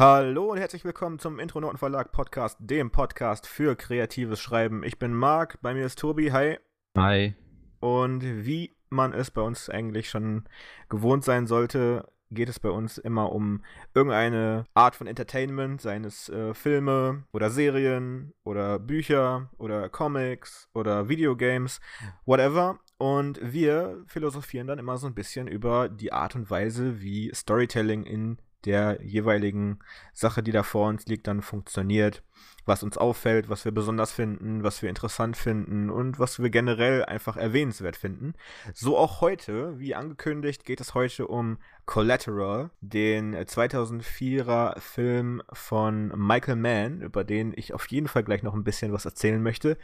Hallo und herzlich willkommen zum Intronoten Verlag Podcast, dem Podcast für kreatives Schreiben. Ich bin Marc, bei mir ist Tobi, hi. Hi. Und wie man es bei uns eigentlich schon gewohnt sein sollte, geht es bei uns immer um irgendeine Art von Entertainment, seien es äh, Filme oder Serien oder Bücher oder Comics oder Videogames, whatever. Und wir philosophieren dann immer so ein bisschen über die Art und Weise, wie Storytelling in der jeweiligen Sache, die da vor uns liegt, dann funktioniert, was uns auffällt, was wir besonders finden, was wir interessant finden und was wir generell einfach erwähnenswert finden. So auch heute, wie angekündigt, geht es heute um Collateral, den 2004er Film von Michael Mann, über den ich auf jeden Fall gleich noch ein bisschen was erzählen möchte.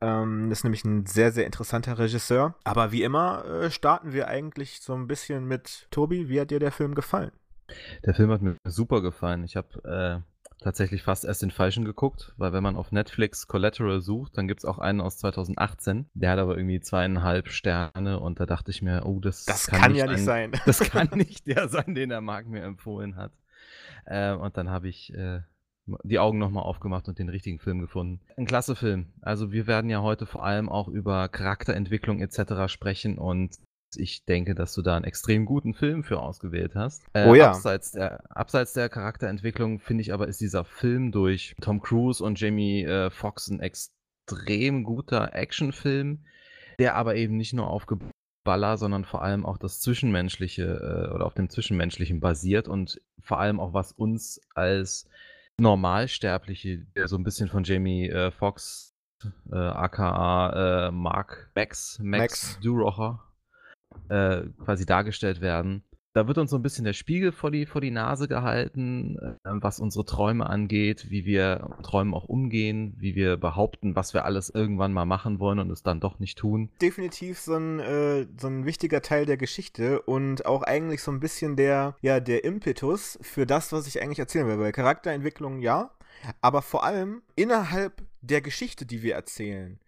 Ähm, das ist nämlich ein sehr, sehr interessanter Regisseur. Aber wie immer äh, starten wir eigentlich so ein bisschen mit Tobi. Wie hat dir der Film gefallen? Der Film hat mir super gefallen. Ich habe äh, tatsächlich fast erst den falschen geguckt, weil wenn man auf Netflix Collateral sucht, dann gibt es auch einen aus 2018. Der hat aber irgendwie zweieinhalb Sterne und da dachte ich mir, oh, das, das kann, kann nicht ja nicht sein. Das kann nicht der sein, den der Marc mir empfohlen hat. Äh, und dann habe ich äh, die Augen nochmal aufgemacht und den richtigen Film gefunden. Ein klasse Film. Also wir werden ja heute vor allem auch über Charakterentwicklung etc. sprechen und ich denke, dass du da einen extrem guten Film für ausgewählt hast. Äh, oh ja. Abseits der, abseits der Charakterentwicklung finde ich aber, ist dieser Film durch Tom Cruise und Jamie äh, Foxx ein extrem guter Actionfilm, der aber eben nicht nur auf Geballer, sondern vor allem auch das Zwischenmenschliche äh, oder auf dem Zwischenmenschlichen basiert und vor allem auch was uns als Normalsterbliche, der so ein bisschen von Jamie äh, Foxx, äh, aka äh, Mark Max, Max, Max. Durocher, äh, quasi dargestellt werden. Da wird uns so ein bisschen der Spiegel vor die, vor die Nase gehalten, äh, was unsere Träume angeht, wie wir Träumen auch umgehen, wie wir behaupten, was wir alles irgendwann mal machen wollen und es dann doch nicht tun. Definitiv so ein, äh, so ein wichtiger Teil der Geschichte und auch eigentlich so ein bisschen der, ja, der Impetus für das, was ich eigentlich erzählen will. Weil Charakterentwicklung ja, aber vor allem innerhalb der Geschichte, die wir erzählen.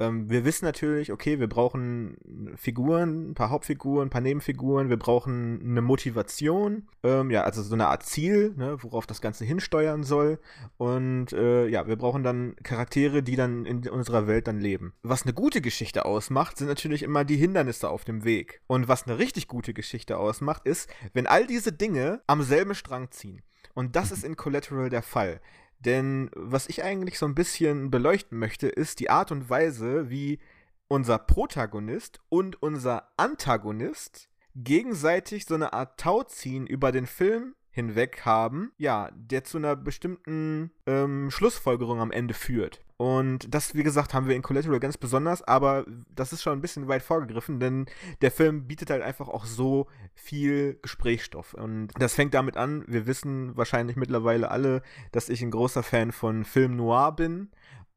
Ähm, wir wissen natürlich, okay, wir brauchen Figuren, ein paar Hauptfiguren, ein paar Nebenfiguren, wir brauchen eine Motivation, ähm, ja, also so eine Art Ziel, ne, worauf das Ganze hinsteuern soll. Und äh, ja, wir brauchen dann Charaktere, die dann in unserer Welt dann leben. Was eine gute Geschichte ausmacht, sind natürlich immer die Hindernisse auf dem Weg. Und was eine richtig gute Geschichte ausmacht, ist, wenn all diese Dinge am selben Strang ziehen. Und das ist in Collateral der Fall. Denn was ich eigentlich so ein bisschen beleuchten möchte, ist die Art und Weise, wie unser Protagonist und unser Antagonist gegenseitig so eine Art Tauziehen über den Film hinweg haben, ja, der zu einer bestimmten ähm, Schlussfolgerung am Ende führt. Und das, wie gesagt, haben wir in Collateral ganz besonders, aber das ist schon ein bisschen weit vorgegriffen, denn der Film bietet halt einfach auch so viel Gesprächsstoff. Und das fängt damit an, wir wissen wahrscheinlich mittlerweile alle, dass ich ein großer Fan von Film Noir bin.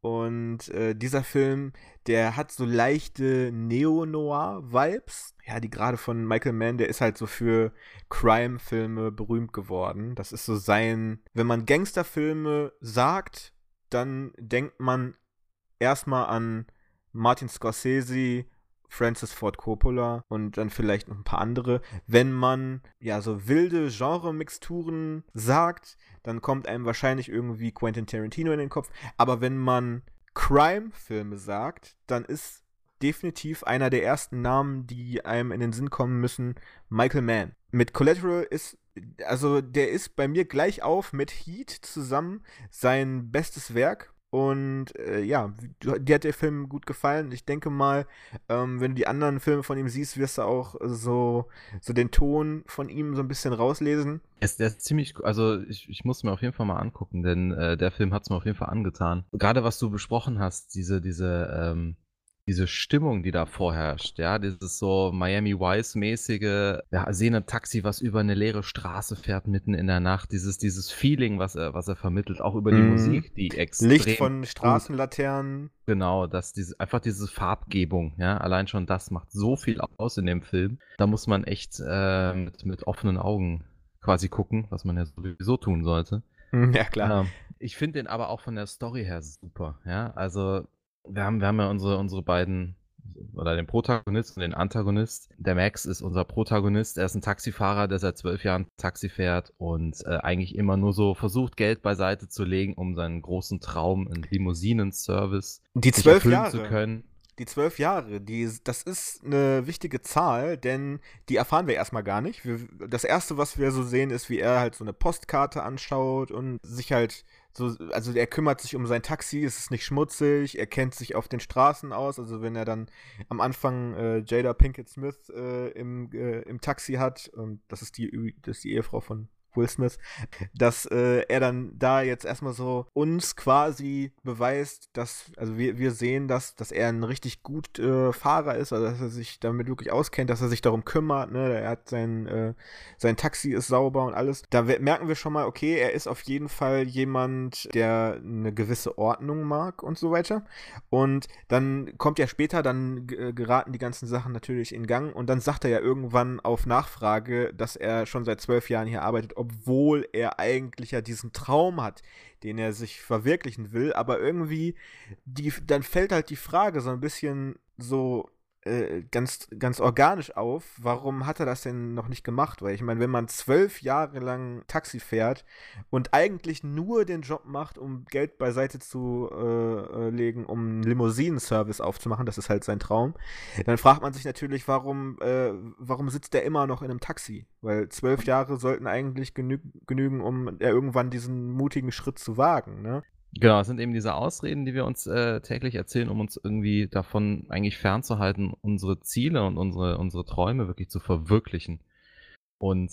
Und äh, dieser Film, der hat so leichte Neo-Noir-Vibes. Ja, die gerade von Michael Mann, der ist halt so für Crime-Filme berühmt geworden. Das ist so sein, wenn man Gangsterfilme sagt, dann denkt man erstmal an Martin Scorsese, Francis Ford Coppola und dann vielleicht noch ein paar andere. Wenn man ja so wilde Genre-Mixturen sagt, dann kommt einem wahrscheinlich irgendwie Quentin Tarantino in den Kopf. Aber wenn man Crime-Filme sagt, dann ist definitiv einer der ersten Namen, die einem in den Sinn kommen müssen, Michael Mann. Mit Collateral ist also der ist bei mir gleich auf mit Heat zusammen sein bestes Werk. Und äh, ja, dir hat der Film gut gefallen. Ich denke mal, ähm, wenn du die anderen Filme von ihm siehst, wirst du auch so, so den Ton von ihm so ein bisschen rauslesen. Es, der ist ziemlich, also ich, ich muss mir auf jeden Fall mal angucken, denn äh, der Film hat es mir auf jeden Fall angetan. Gerade was du besprochen hast, diese, diese, ähm, diese Stimmung, die da vorherrscht, ja, dieses so Miami Vice-mäßige, ja, sehen ein Taxi, was über eine leere Straße fährt mitten in der Nacht, dieses, dieses Feeling, was er, was er vermittelt, auch über die mhm. Musik, die extrem. Licht von Straßenlaternen. Genau, das, diese, einfach diese Farbgebung, ja, allein schon das macht so viel aus in dem Film. Da muss man echt äh, mit, mit offenen Augen quasi gucken, was man ja sowieso tun sollte. Ja, klar. Ähm, ich finde den aber auch von der Story her super, ja, also wir haben, wir haben ja unsere, unsere beiden oder den Protagonist und den Antagonist. Der Max ist unser Protagonist. Er ist ein Taxifahrer, der seit zwölf Jahren Taxi fährt und äh, eigentlich immer nur so versucht, Geld beiseite zu legen, um seinen großen Traum, einen Limousinen-Service Die zwölf Jahre. zu können. Die zwölf Jahre, die, das ist eine wichtige Zahl, denn die erfahren wir erstmal gar nicht. Wir, das erste, was wir so sehen, ist, wie er halt so eine Postkarte anschaut und sich halt so, also er kümmert sich um sein Taxi, es ist nicht schmutzig, er kennt sich auf den Straßen aus. Also wenn er dann am Anfang äh, Jada Pinkett Smith äh, im, äh, im Taxi hat, und das ist die, das ist die Ehefrau von Will Smith, dass äh, er dann da jetzt erstmal so uns quasi beweist, dass, also wir, wir sehen, dass, dass er ein richtig gut äh, Fahrer ist, also dass er sich damit wirklich auskennt, dass er sich darum kümmert, ne? Er hat sein, äh, sein Taxi ist sauber und alles. Da merken wir schon mal, okay, er ist auf jeden Fall jemand, der eine gewisse Ordnung mag und so weiter. Und dann kommt ja später, dann äh, geraten die ganzen Sachen natürlich in Gang und dann sagt er ja irgendwann auf Nachfrage, dass er schon seit zwölf Jahren hier arbeitet, obwohl er eigentlich ja diesen Traum hat, den er sich verwirklichen will, aber irgendwie, die, dann fällt halt die Frage so ein bisschen so äh, ganz, ganz organisch auf, warum hat er das denn noch nicht gemacht? Weil ich meine, wenn man zwölf Jahre lang Taxi fährt und eigentlich nur den Job macht, um Geld beiseite zu äh, äh, legen, um einen Limousinen-Service aufzumachen, das ist halt sein Traum, dann fragt man sich natürlich, warum, äh, warum sitzt der immer noch in einem Taxi? Weil zwölf Jahre sollten eigentlich genü genügen, um irgendwann diesen mutigen Schritt zu wagen, ne? Genau, es sind eben diese Ausreden, die wir uns äh, täglich erzählen, um uns irgendwie davon eigentlich fernzuhalten, unsere Ziele und unsere, unsere Träume wirklich zu verwirklichen. Und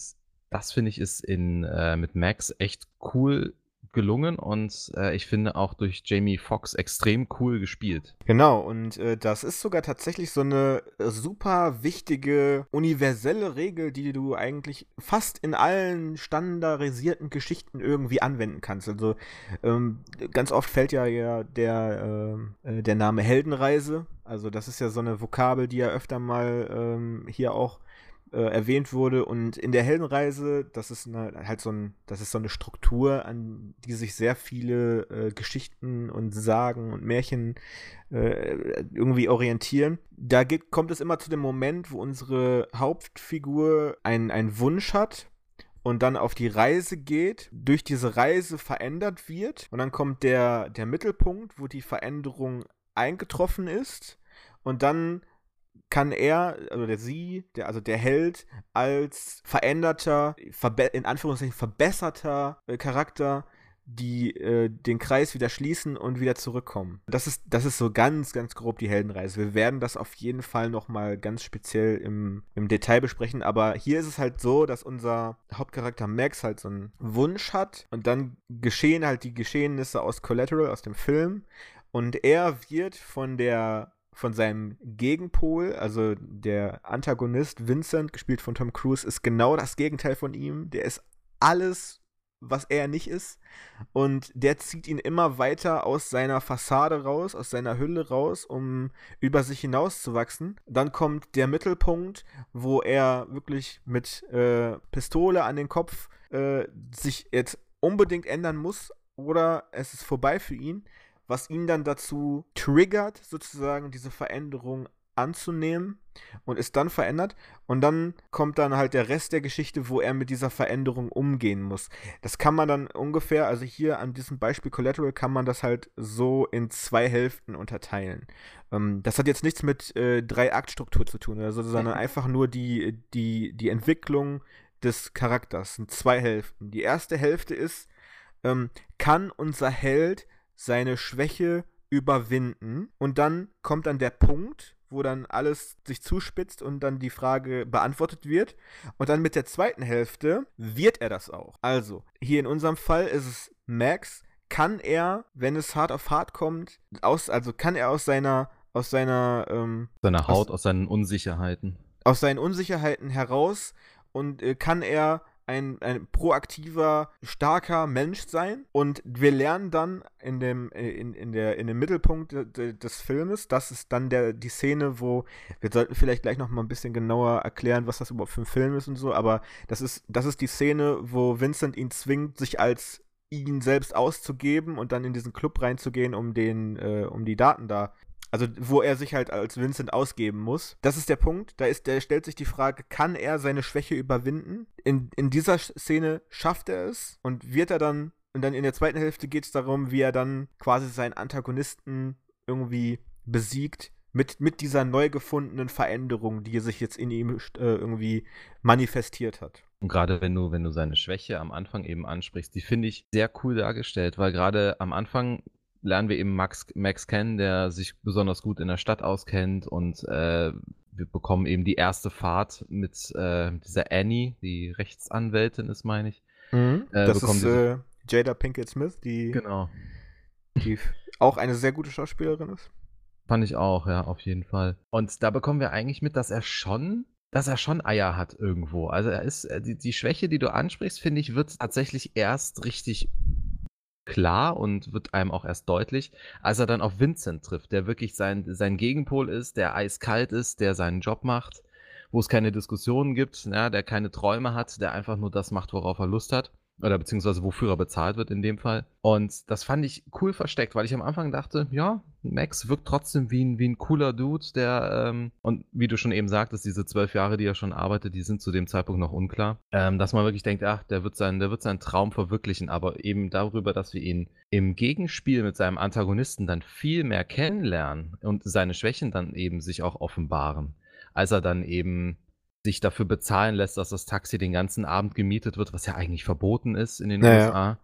das finde ich ist in, äh, mit Max echt cool gelungen und äh, ich finde auch durch Jamie Foxx extrem cool gespielt. Genau, und äh, das ist sogar tatsächlich so eine äh, super wichtige, universelle Regel, die du eigentlich fast in allen standardisierten Geschichten irgendwie anwenden kannst. Also ähm, ganz oft fällt ja, ja der, äh, äh, der Name Heldenreise. Also das ist ja so eine Vokabel, die ja öfter mal ähm, hier auch äh, erwähnt wurde. Und in der Heldenreise, das ist eine, halt so ein, das ist so eine Struktur, an die sich sehr viele äh, Geschichten und Sagen und Märchen äh, irgendwie orientieren. Da geht, kommt es immer zu dem Moment, wo unsere Hauptfigur einen, einen Wunsch hat und dann auf die Reise geht, durch diese Reise verändert wird und dann kommt der, der Mittelpunkt, wo die Veränderung eingetroffen ist und dann kann er, oder der sie, der, also der Held, als veränderter, in Anführungszeichen verbesserter äh, Charakter die äh, den Kreis wieder schließen und wieder zurückkommen. Das ist, das ist so ganz, ganz grob die Heldenreise. Wir werden das auf jeden Fall nochmal ganz speziell im, im Detail besprechen, aber hier ist es halt so, dass unser Hauptcharakter Max halt so einen Wunsch hat und dann geschehen halt die Geschehnisse aus Collateral, aus dem Film und er wird von der von seinem Gegenpol, also der Antagonist Vincent, gespielt von Tom Cruise, ist genau das Gegenteil von ihm. Der ist alles, was er nicht ist. Und der zieht ihn immer weiter aus seiner Fassade raus, aus seiner Hülle raus, um über sich hinauszuwachsen. Dann kommt der Mittelpunkt, wo er wirklich mit äh, Pistole an den Kopf äh, sich jetzt unbedingt ändern muss oder es ist vorbei für ihn was ihn dann dazu triggert, sozusagen diese Veränderung anzunehmen und ist dann verändert. Und dann kommt dann halt der Rest der Geschichte, wo er mit dieser Veränderung umgehen muss. Das kann man dann ungefähr, also hier an diesem Beispiel Collateral kann man das halt so in zwei Hälften unterteilen. Ähm, das hat jetzt nichts mit äh, Drei-Akt-Struktur zu tun, also, sondern einfach nur die, die, die Entwicklung des Charakters. Das sind zwei Hälften. Die erste Hälfte ist, ähm, kann unser Held seine Schwäche überwinden. Und dann kommt dann der Punkt, wo dann alles sich zuspitzt und dann die Frage beantwortet wird. Und dann mit der zweiten Hälfte wird er das auch. Also, hier in unserem Fall ist es Max. Kann er, wenn es hart auf hart kommt, aus, also kann er aus seiner, aus seiner, ähm, Seine Haut, aus, aus seinen Unsicherheiten. Aus seinen Unsicherheiten heraus und äh, kann er ein, ein proaktiver, starker Mensch sein. Und wir lernen dann in dem, in, in der, in dem Mittelpunkt de, des Filmes, das ist dann der, die Szene, wo, wir sollten vielleicht gleich noch mal ein bisschen genauer erklären, was das überhaupt für ein Film ist und so, aber das ist, das ist die Szene, wo Vincent ihn zwingt, sich als ihn selbst auszugeben und dann in diesen Club reinzugehen, um den, äh, um die Daten da Also, wo er sich halt als Vincent ausgeben muss. Das ist der Punkt. Da ist, der stellt sich die Frage, kann er seine Schwäche überwinden? In, in dieser Szene schafft er es und wird er dann, und dann in der zweiten Hälfte geht es darum, wie er dann quasi seinen Antagonisten irgendwie besiegt mit, mit dieser neu gefundenen Veränderung, die sich jetzt in ihm äh, irgendwie manifestiert hat. Und gerade wenn du, wenn du seine Schwäche am Anfang eben ansprichst, die finde ich sehr cool dargestellt, weil gerade am Anfang lernen wir eben Max, Max kennen, der sich besonders gut in der Stadt auskennt und äh, wir bekommen eben die erste Fahrt mit äh, dieser Annie, die Rechtsanwältin ist, meine ich. Mhm. Äh, das ist äh, Jada Pinkett Smith, die, genau. die auch eine sehr gute Schauspielerin ist. Fand ich auch, ja, auf jeden Fall. Und da bekommen wir eigentlich mit, dass er schon, dass er schon Eier hat irgendwo. Also er ist, äh, die, die Schwäche, die du ansprichst, finde ich, wird tatsächlich erst richtig klar und wird einem auch erst deutlich, als er dann auf Vincent trifft, der wirklich sein, sein Gegenpol ist, der eiskalt ist, der seinen Job macht, wo es keine Diskussionen gibt, ja, der keine Träume hat, der einfach nur das macht, worauf er Lust hat. Oder beziehungsweise wofür er bezahlt wird in dem Fall. Und das fand ich cool versteckt, weil ich am Anfang dachte, ja, Max wirkt trotzdem wie ein, wie ein cooler Dude, der, ähm, und wie du schon eben sagtest, diese zwölf Jahre, die er schon arbeitet, die sind zu dem Zeitpunkt noch unklar. Ähm, dass man wirklich denkt, ach, der wird, sein, der wird seinen Traum verwirklichen, aber eben darüber, dass wir ihn im Gegenspiel mit seinem Antagonisten dann viel mehr kennenlernen und seine Schwächen dann eben sich auch offenbaren. Als er dann eben sich dafür bezahlen lässt, dass das Taxi den ganzen Abend gemietet wird, was ja eigentlich verboten ist in den naja. USA.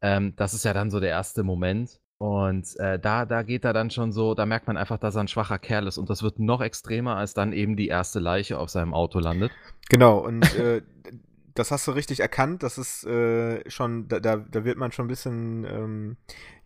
Ähm, das ist ja dann so der erste Moment. Und äh, da, da geht er dann schon so, da merkt man einfach, dass er ein schwacher Kerl ist. Und das wird noch extremer, als dann eben die erste Leiche auf seinem Auto landet. Genau, und äh, das hast du richtig erkannt. Das ist äh, schon, da, da wird man schon ein bisschen ähm,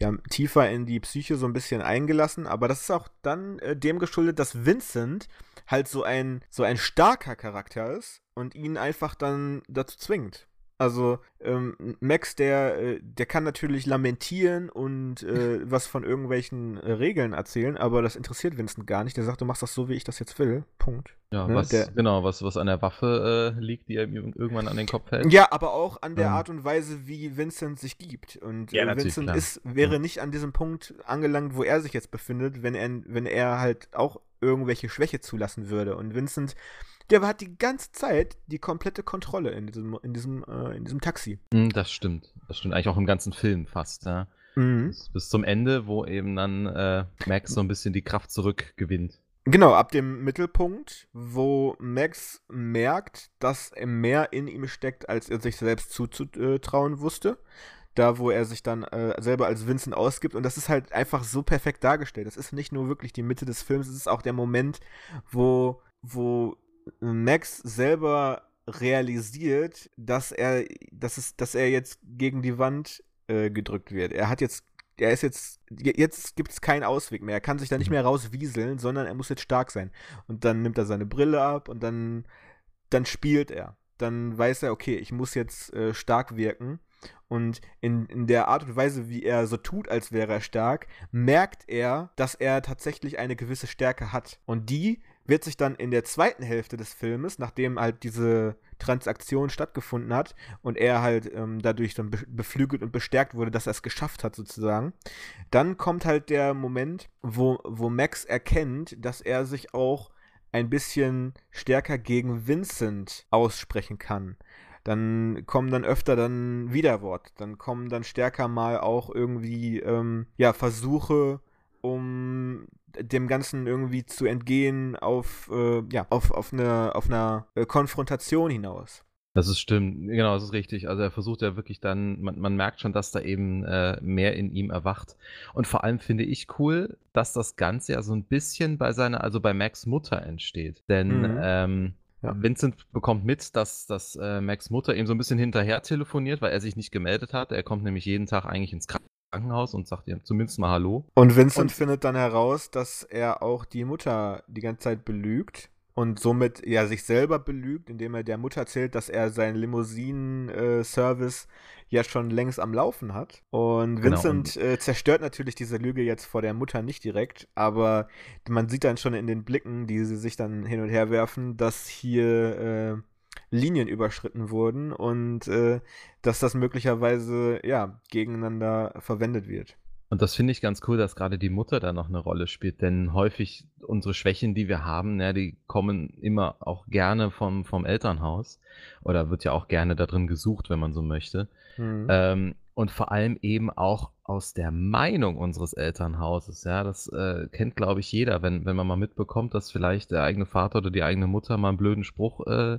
ja, tiefer in die Psyche so ein bisschen eingelassen. Aber das ist auch dann äh, dem geschuldet, dass Vincent halt so ein, so ein starker Charakter ist und ihn einfach dann dazu zwingt. Also ähm, Max, der, äh, der kann natürlich lamentieren und äh, was von irgendwelchen äh, Regeln erzählen, aber das interessiert Vincent gar nicht. Der sagt, du machst das so, wie ich das jetzt will. Punkt. Ja, ne? was, der, genau, was, was an der Waffe äh, liegt, die ihm irgendwann an den Kopf hält. Ja, aber auch an der ähm. Art und Weise, wie Vincent sich gibt. Und ja, äh, Vincent ist, wäre ja. nicht an diesem Punkt angelangt, wo er sich jetzt befindet, wenn er, wenn er halt auch irgendwelche Schwäche zulassen würde. Und Vincent der hat die ganze Zeit die komplette Kontrolle in diesem, in diesem, äh, in diesem Taxi. Hm, das stimmt. Das stimmt eigentlich auch im ganzen Film fast, ja. Mhm. Bis, bis, zum Ende, wo eben dann äh, Max so ein bisschen die Kraft zurückgewinnt. Genau, ab dem Mittelpunkt, wo Max merkt, dass mehr in ihm steckt, als er sich selbst zuzutrauen wusste. Da, wo er sich dann äh, selber als Vincent ausgibt. Und das ist halt einfach so perfekt dargestellt. Das ist nicht nur wirklich die Mitte des Films, es ist auch der Moment, wo, wo Max selber realisiert, dass er, dass es, dass er jetzt gegen die Wand äh, gedrückt wird. Er hat jetzt, er ist jetzt, jetzt gibt es keinen Ausweg mehr. Er kann sich da nicht mhm. mehr rauswieseln, sondern er muss jetzt stark sein. Und dann nimmt er seine Brille ab und dann, dann spielt er. Dann weiß er, okay, ich muss jetzt äh, stark wirken. Und in, in der Art und Weise, wie er so tut, als wäre er stark, merkt er, dass er tatsächlich eine gewisse Stärke hat. Und die wird sich dann in der zweiten Hälfte des Filmes, nachdem halt diese Transaktion stattgefunden hat und er halt ähm, dadurch dann beflügelt und bestärkt wurde, dass er es geschafft hat sozusagen, dann kommt halt der Moment, wo, wo Max erkennt, dass er sich auch ein bisschen stärker gegen Vincent aussprechen kann. Dann kommen dann öfter dann Widerwort, dann kommen dann stärker mal auch irgendwie ähm, ja Versuche, um dem Ganzen irgendwie zu entgehen auf, äh, ja, auf, auf eine, auf eine äh, Konfrontation hinaus. Das ist stimmt, genau, das ist richtig. Also er versucht ja wirklich dann, man, man merkt schon, dass da eben äh, mehr in ihm erwacht. Und vor allem finde ich cool, dass das Ganze ja so ein bisschen bei seiner, also bei Max Mutter entsteht. Denn mhm. ähm, ja. Vincent bekommt mit, dass, dass äh, Max Mutter ihm so ein bisschen hinterher telefoniert, weil er sich nicht gemeldet hat. Er kommt nämlich jeden Tag eigentlich ins Krankenhaus und sagt ihr zumindest mal Hallo. Und Vincent und findet dann heraus, dass er auch die Mutter die ganze Zeit belügt und somit ja sich selber belügt, indem er der Mutter erzählt, dass er seinen Limousinen-Service ja schon längst am Laufen hat. Und genau, Vincent äh, zerstört natürlich diese Lüge jetzt vor der Mutter nicht direkt, aber man sieht dann schon in den Blicken, die sie sich dann hin und her werfen, dass hier äh, Linien überschritten wurden und äh, dass das möglicherweise ja gegeneinander verwendet wird. Und das finde ich ganz cool, dass gerade die Mutter da noch eine Rolle spielt, denn häufig unsere Schwächen, die wir haben, ne, die kommen immer auch gerne vom vom Elternhaus oder wird ja auch gerne da drin gesucht, wenn man so möchte. Mhm. Ähm, und vor allem eben auch aus der Meinung unseres Elternhauses, ja. Das, äh, kennt, glaube ich, jeder, wenn wenn man mal mitbekommt, dass vielleicht der eigene Vater oder die eigene Mutter mal einen blöden Spruch, äh,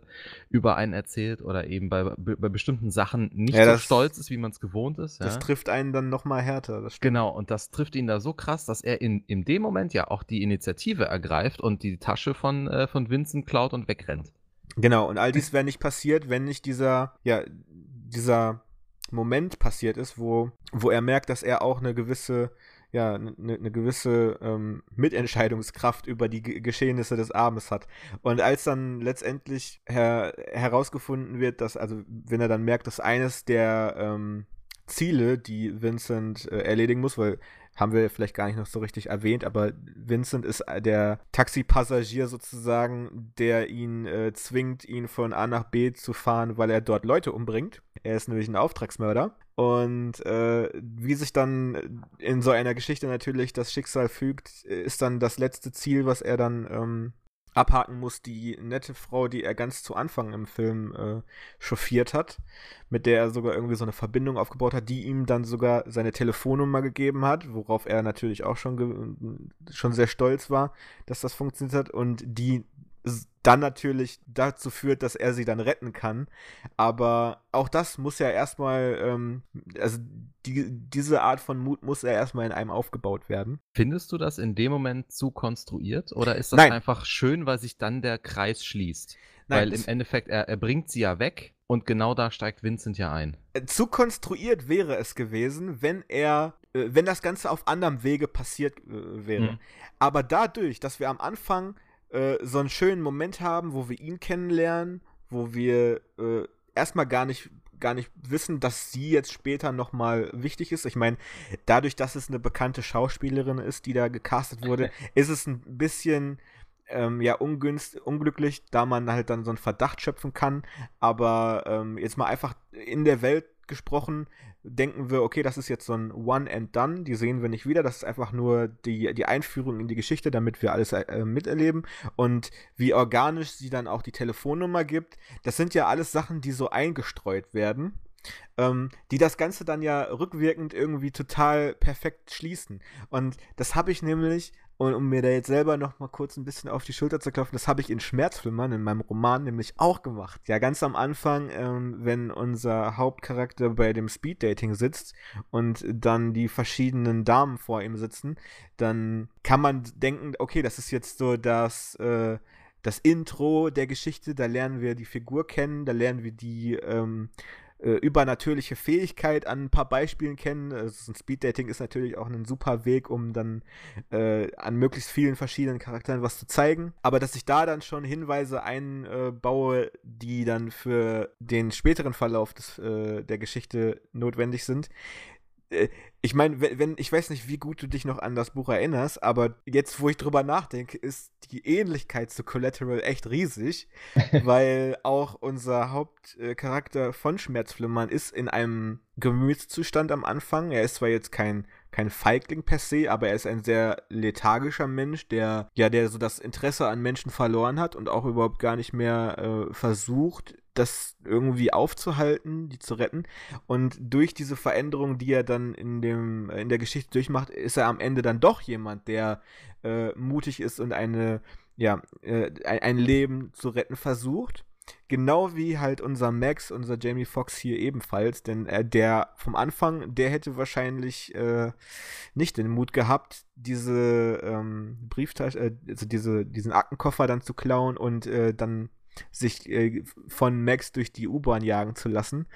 über einen erzählt oder eben bei bei bestimmten Sachen nicht Ja, so stolz ist, wie man es gewohnt ist, das trifft einen dann noch mal härter, das. Genau, und das trifft ihn da so krass, dass er in in dem Moment ja auch die Initiative ergreift und die Tasche von äh, von Vincent klaut und wegrennt. Genau, und all dies wäre nicht passiert, wenn nicht dieser ja, dieser Moment passiert ist, wo, wo er merkt, dass er auch eine gewisse, ja, eine, eine gewisse ähm, Mitentscheidungskraft über die G Geschehnisse des Abends hat. Und als dann letztendlich her herausgefunden wird, dass, also wenn er dann merkt, dass eines der ähm, Ziele, die Vincent äh, erledigen muss, weil haben wir vielleicht gar nicht noch so richtig erwähnt, aber Vincent ist der Taxipassagier sozusagen, der ihn äh, zwingt, ihn von A nach B zu fahren, weil er dort Leute umbringt. Er ist nämlich ein Auftragsmörder. Und äh, wie sich dann in so einer Geschichte natürlich das Schicksal fügt, ist dann das letzte Ziel, was er dann ähm, abhaken muss, die nette Frau, die er ganz zu Anfang im Film äh, chauffiert hat, mit der er sogar irgendwie so eine Verbindung aufgebaut hat, die ihm dann sogar seine Telefonnummer gegeben hat, worauf er natürlich auch schon, schon sehr stolz war, dass das funktioniert hat und die dann natürlich dazu führt, dass er sie dann retten kann. Aber auch das muss ja erstmal, ähm, also die, diese Art von Mut muss ja erstmal in einem aufgebaut werden. Findest du das in dem Moment zu konstruiert oder ist das Nein. einfach schön, weil sich dann der Kreis schließt? Nein, weil im Endeffekt, er, er bringt sie ja weg und genau da steigt Vincent ja ein. Äh, zu konstruiert wäre es gewesen, wenn er, äh, wenn das Ganze auf anderem Wege passiert äh, wäre. Mhm. Aber dadurch, dass wir am Anfang äh, so einen schönen Moment haben, wo wir ihn kennenlernen, wo wir äh, erstmal gar nicht gar nicht wissen, dass sie jetzt später nochmal wichtig ist. Ich meine, dadurch, dass es eine bekannte Schauspielerin ist, die da gecastet wurde, ist es ein bisschen ähm, ja ungünstig, unglücklich, da man halt dann so einen Verdacht schöpfen kann. Aber ähm, jetzt mal einfach in der Welt gesprochen, denken wir, okay, das ist jetzt so ein One and Done, die sehen wir nicht wieder, das ist einfach nur die, die Einführung in die Geschichte, damit wir alles äh, miterleben und wie organisch sie dann auch die Telefonnummer gibt, das sind ja alles Sachen, die so eingestreut werden. Ähm, die das Ganze dann ja rückwirkend irgendwie total perfekt schließen. Und das habe ich nämlich und um mir da jetzt selber noch mal kurz ein bisschen auf die Schulter zu klopfen, das habe ich in Schmerzflimmern, in meinem Roman, nämlich auch gemacht. Ja, ganz am Anfang, ähm, wenn unser Hauptcharakter bei dem Speeddating sitzt und dann die verschiedenen Damen vor ihm sitzen, dann kann man denken, okay, das ist jetzt so das, äh, das Intro der Geschichte, da lernen wir die Figur kennen, da lernen wir die, ähm, äh, übernatürliche Fähigkeit an ein paar Beispielen kennen. Also ein Speeddating ist natürlich auch ein super Weg, um dann äh, an möglichst vielen verschiedenen Charakteren was zu zeigen. Aber dass ich da dann schon Hinweise einbaue, die dann für den späteren Verlauf des, äh, der Geschichte notwendig sind, ich meine, wenn, ich weiß nicht, wie gut du dich noch an das Buch erinnerst, aber jetzt, wo ich drüber nachdenke, ist die Ähnlichkeit zu Collateral echt riesig, weil auch unser Hauptcharakter von Schmerzflimmern ist in einem Gemütszustand am Anfang. Er ist zwar jetzt kein, kein Feigling per se, aber er ist ein sehr lethargischer Mensch, der, ja, der so das Interesse an Menschen verloren hat und auch überhaupt gar nicht mehr äh, versucht, das irgendwie aufzuhalten, die zu retten. Und durch diese Veränderung, die er dann in dem in der Geschichte durchmacht, ist er am Ende dann doch jemand, der äh, mutig ist und eine ja äh, ein Leben zu retten versucht. Genau wie halt unser Max, unser Jamie Foxx hier ebenfalls, denn äh, der vom Anfang, der hätte wahrscheinlich äh, nicht den Mut gehabt, diese ähm, Brieftasche, äh, also diese, diesen Aktenkoffer dann zu klauen und äh, dann sich äh, von Max durch die U-Bahn jagen zu lassen.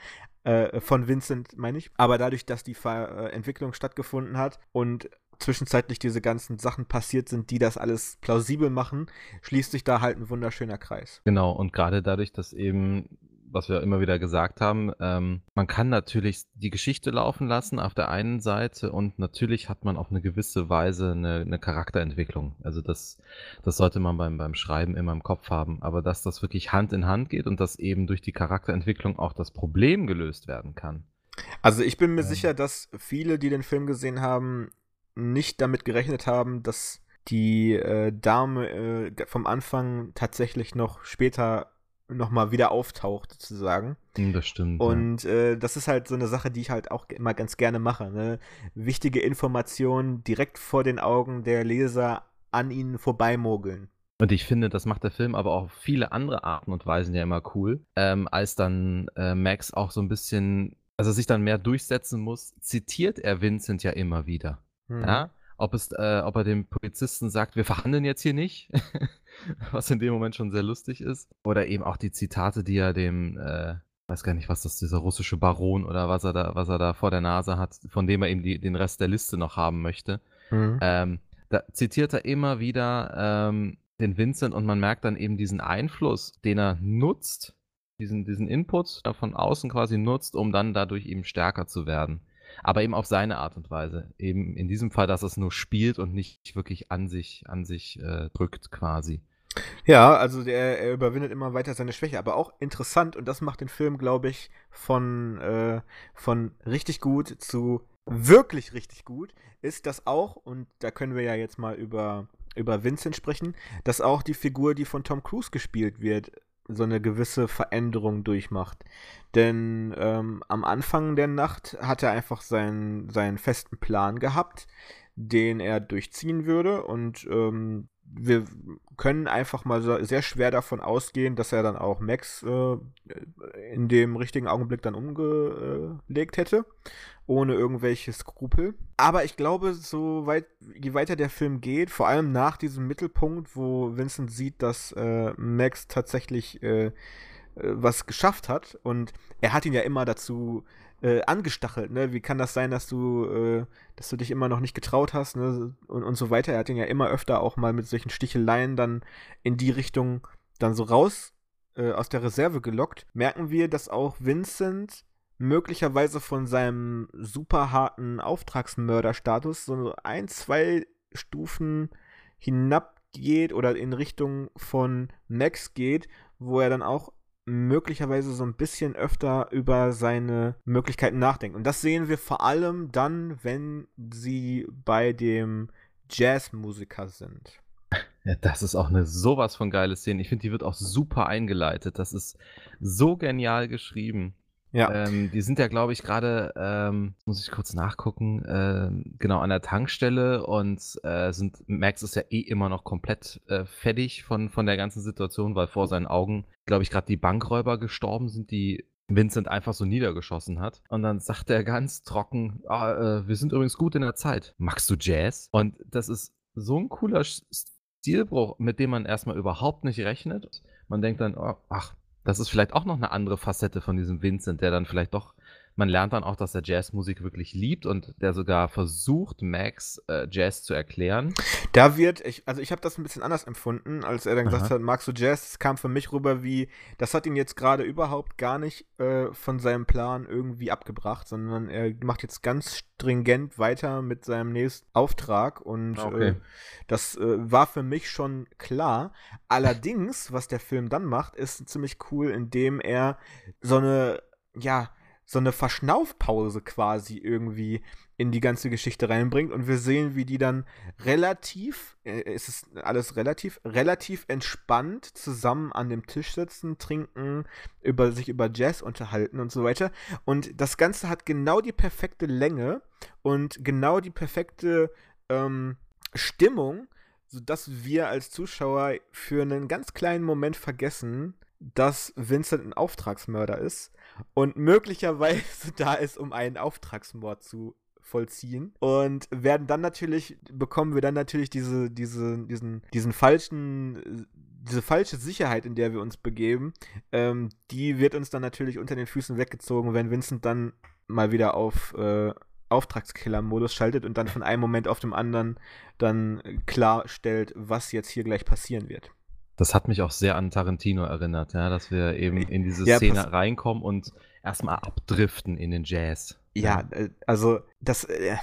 Äh, von Vincent, meine ich. Aber dadurch, dass die Ver äh, Entwicklung stattgefunden hat und zwischenzeitlich diese ganzen Sachen passiert sind, die das alles plausibel machen, schließt sich da halt ein wunderschöner Kreis. Genau, und gerade dadurch, dass eben was wir immer wieder gesagt haben, ähm, man kann natürlich die Geschichte laufen lassen auf der einen Seite und natürlich hat man auf eine gewisse Weise eine, eine Charakterentwicklung. Also das, das sollte man beim, beim Schreiben immer im Kopf haben. Aber dass das wirklich Hand in Hand geht und dass eben durch die Charakterentwicklung auch das Problem gelöst werden kann. Also ich bin mir Ähm. sicher, dass viele, die den Film gesehen haben, nicht damit gerechnet haben, dass die äh, Dame äh, vom Anfang tatsächlich noch später nochmal wieder auftaucht, sozusagen. Hm, Das stimmt. ja. Und äh, das ist halt so eine Sache, die ich halt auch immer ganz gerne mache. Ne? Wichtige Informationen direkt vor den Augen der Leser an ihnen vorbeimogeln. Und ich finde, das macht der Film aber auch auf viele andere Arten und Weisen ja immer cool, ähm, als dann äh, Max auch so ein bisschen, also sich dann mehr durchsetzen muss, zitiert er Vincent ja immer wieder. Mhm. Ja? Ob, es, äh, ob er dem Polizisten sagt, wir verhandeln jetzt hier nicht, was in dem Moment schon sehr lustig ist. Oder eben auch die Zitate, die er dem, äh, weiß gar nicht, was das, dieser russische Baron oder was er da, was er da vor der Nase hat, von dem er eben die, den Rest der Liste noch haben möchte. Mhm. Ähm, da zitiert er immer wieder ähm, den Vincent und man merkt dann eben diesen Einfluss, den er nutzt, diesen, diesen Input da von außen quasi nutzt, um dann dadurch eben stärker zu werden. Aber eben auf seine Art und Weise. Eben in diesem Fall, dass es nur spielt und nicht wirklich an sich, an sich äh, drückt quasi. Ja, also der, er überwindet immer weiter seine Schwäche, aber auch interessant und das macht den Film, glaube ich, von, äh, von richtig gut zu wirklich richtig gut, ist das auch, und da können wir ja jetzt mal über, über Vincent sprechen, dass auch die Figur, die von Tom Cruise gespielt wird, so eine gewisse Veränderung durchmacht. Denn ähm, am Anfang der Nacht hat er einfach seinen, seinen festen Plan gehabt, den er durchziehen würde und ähm, wir können einfach mal sehr schwer davon ausgehen, dass er dann auch Max äh, in dem richtigen Augenblick dann umgelegt hätte, ohne irgendwelche Skrupel. Aber ich glaube, so weit, je weiter der Film geht, vor allem nach diesem Mittelpunkt, wo Vincent sieht, dass äh, Max tatsächlich äh, was geschafft hat und er hat ihn ja immer dazu äh, angestachelt, ne? Wie kann das sein, dass du, äh, dass du dich immer noch nicht getraut hast, ne? Und, und so weiter. Er hat ihn ja immer öfter auch mal mit solchen Sticheleien dann in die Richtung dann so raus äh, aus der Reserve gelockt. Merken wir, dass auch Vincent möglicherweise von seinem super harten Auftragsmörderstatus so ein, zwei Stufen hinabgeht oder in Richtung von Max geht, wo er dann auch möglicherweise so ein bisschen öfter über seine Möglichkeiten nachdenkt. Und das sehen wir vor allem dann, wenn sie bei dem Jazzmusiker sind. Ja, das ist auch eine sowas von geile Szene. Ich finde, die wird auch super eingeleitet. Das ist so genial geschrieben. Ja. Ähm, die sind ja, glaube ich, gerade, ähm, muss ich kurz nachgucken, ähm, genau an der Tankstelle und äh, sind, Max ist ja eh immer noch komplett äh, fertig von, von der ganzen Situation, weil vor seinen Augen, glaube ich, gerade die Bankräuber gestorben sind, die Vincent einfach so niedergeschossen hat. Und dann sagt er ganz trocken, ah, äh, wir sind übrigens gut in der Zeit. Magst du Jazz? Und das ist so ein cooler Stilbruch, mit dem man erstmal überhaupt nicht rechnet. Man denkt dann, oh, ach, das ist vielleicht auch noch eine andere Facette von diesem Vincent, der dann vielleicht doch, man lernt dann auch, dass er Jazzmusik wirklich liebt und der sogar versucht, Max äh, Jazz zu erklären. Da wird, ich, also ich habe das ein bisschen anders empfunden, als er dann gesagt Aha. hat, magst du Jazz? Das kam für mich rüber wie, das hat ihn jetzt gerade überhaupt gar nicht äh, von seinem Plan irgendwie abgebracht, sondern er macht jetzt ganz stringent weiter mit seinem nächsten Auftrag und Okay. äh, das äh, war für mich schon klar. Allerdings, was der Film dann macht, ist ziemlich cool, indem er so eine, ja, so eine Verschnaufpause quasi irgendwie in die ganze Geschichte reinbringt und wir sehen, wie die dann relativ, äh, es ist alles relativ, relativ entspannt zusammen an dem Tisch sitzen, trinken, über sich über Jazz unterhalten und so weiter. Und das Ganze hat genau die perfekte Länge und genau die perfekte ähm, Stimmung, sodass wir als Zuschauer für einen ganz kleinen Moment vergessen, dass Vincent ein Auftragsmörder ist und möglicherweise da ist, um einen Auftragsmord zu vollziehen und werden dann natürlich bekommen wir dann natürlich diese diese diesen diesen falschen diese falsche Sicherheit, in der wir uns begeben, ähm, die wird uns dann natürlich unter den Füßen weggezogen, wenn Vincent dann mal wieder auf äh, Auftragskiller-Modus schaltet und dann von einem Moment auf dem anderen dann klarstellt, was jetzt hier gleich passieren wird. Das hat mich auch sehr an Tarantino erinnert, ja, dass wir eben in diese Ja, Szene reinkommen und erstmal abdriften in den Jazz. Ja, äh, also das, äh,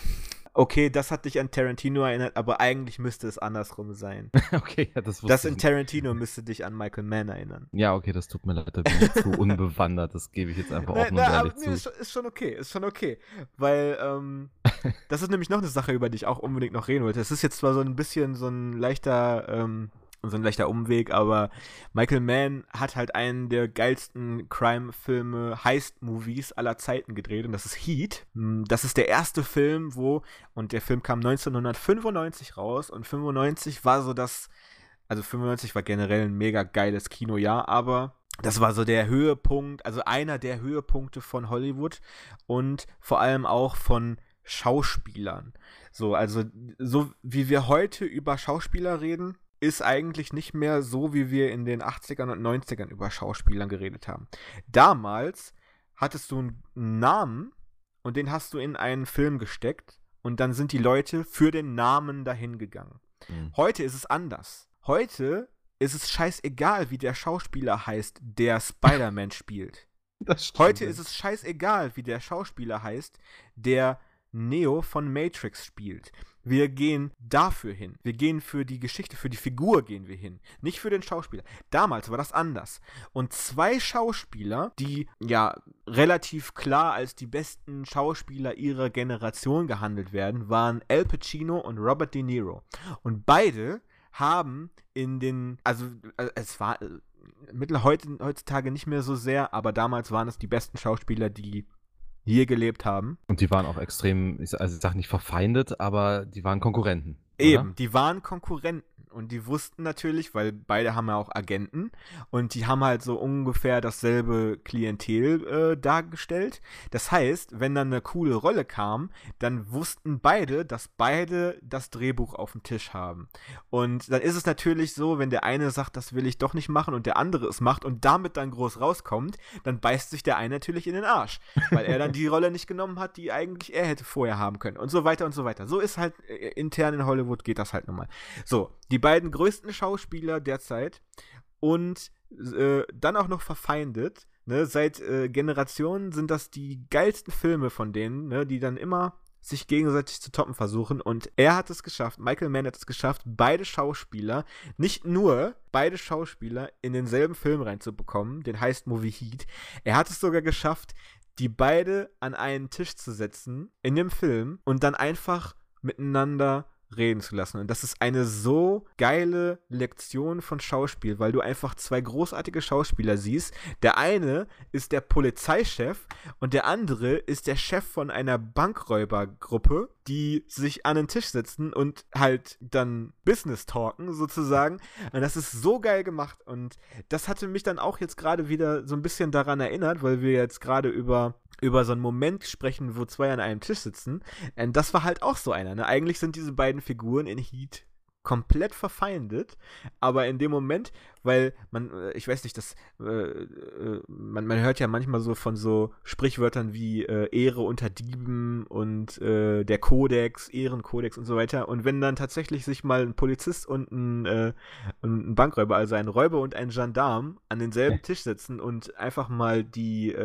okay, das hat dich an Tarantino erinnert, aber eigentlich müsste es andersrum sein. okay, ja, das wusste Das in nicht. Tarantino müsste dich an Michael Mann erinnern. Ja, okay, das tut mir leid, da bin ich zu unbewandert. Das gebe ich jetzt einfach offen nein, und aber ehrlich nee, zu. ist, schon- ist schon okay, ist schon okay. Weil, ähm, das ist nämlich noch eine Sache, über die ich auch unbedingt noch reden wollte. Es ist jetzt zwar so ein bisschen so ein leichter, ähm, so ein leichter Umweg, aber Michael Mann hat halt einen der geilsten Crime-Filme, Heist-Movies aller Zeiten gedreht und das ist Heat. Hm, Das ist der erste Film, wo, und der Film kam 1995 raus und 95 war so das, also 95 war generell ein mega geiles Kinojahr, aber das war so der Höhepunkt, also einer der Höhepunkte von Hollywood und vor allem auch von Schauspielern. So, also so wie wir heute über Schauspieler reden, ist eigentlich nicht mehr so, wie wir in den 80ern und 90ern über Schauspielern geredet haben. Damals hattest du einen Namen und den hast du in einen Film gesteckt und dann sind die Leute für den Namen dahin gegangen. Mhm. Heute ist es anders. Heute ist es scheißegal, wie der Schauspieler heißt, der Spider-Man spielt. Heute ist es scheißegal, wie der Schauspieler heißt, der Neo von Matrix spielt. Wir gehen dafür hin. Wir gehen für die Geschichte, für die Figur gehen wir hin. Nicht für den Schauspieler. Damals war das anders. Und zwei Schauspieler, die ja relativ klar als die besten Schauspieler ihrer Generation gehandelt werden, waren Al Pacino und Robert De Niro. Und beide haben in den, also äh, es war äh, mittel heute, heutzutage nicht mehr so sehr, aber damals waren es die besten Schauspieler, die hier gelebt haben. Und die waren auch extrem, also ich sag nicht verfeindet, aber die waren Konkurrenten. Eben, die waren Konkurrenten und die wussten natürlich, weil beide haben ja auch Agenten und die haben halt so ungefähr dasselbe Klientel äh, dargestellt. Das heißt, wenn dann eine coole Rolle kam, dann wussten beide, dass beide das Drehbuch auf dem Tisch haben. Und dann ist es natürlich so, wenn der eine sagt, das will ich doch nicht machen und der andere es macht und damit dann groß rauskommt, dann beißt sich der eine natürlich in den Arsch, weil er dann die Rolle nicht genommen hat, die eigentlich er hätte vorher haben können und so weiter und so weiter. So ist halt äh, intern in Hollywood geht das halt nun mal. So, die beiden größten Schauspieler derzeit und äh, dann auch noch verfeindet. Ne? Seit äh, Generationen sind das die geilsten Filme von denen, ne? die dann immer sich gegenseitig zu toppen versuchen. Und er hat es geschafft, Michael Mann hat es geschafft, beide Schauspieler, nicht nur beide Schauspieler in denselben Film reinzubekommen, den heißt Movie Heat. Er hat es sogar geschafft, die beide an einen Tisch zu setzen in dem Film und dann einfach miteinander reden zu lassen. Und das ist eine so geile Lektion von Schauspiel, weil du einfach zwei großartige Schauspieler siehst. Der eine ist der Polizeichef und der andere ist der Chef von einer Bankräubergruppe, die sich an den Tisch setzen und halt dann Business talken sozusagen. Und das ist so geil gemacht und das hatte mich dann auch jetzt gerade wieder so ein bisschen daran erinnert, weil wir jetzt gerade über über so einen Moment sprechen, wo zwei an einem Tisch sitzen. Und das war halt auch so einer. Ne? Eigentlich sind diese beiden Figuren in Heat komplett verfeindet, aber in dem Moment, weil man, äh, ich weiß nicht, das, äh, äh, man, man hört ja manchmal so von so Sprichwörtern wie äh, Ehre unter Dieben und äh, der Kodex, Ehrenkodex und so weiter. Und wenn dann tatsächlich sich mal ein Polizist und ein, äh, und ein Bankräuber, also ein Räuber und ein Gendarm, an denselben Tisch sitzen und einfach mal die,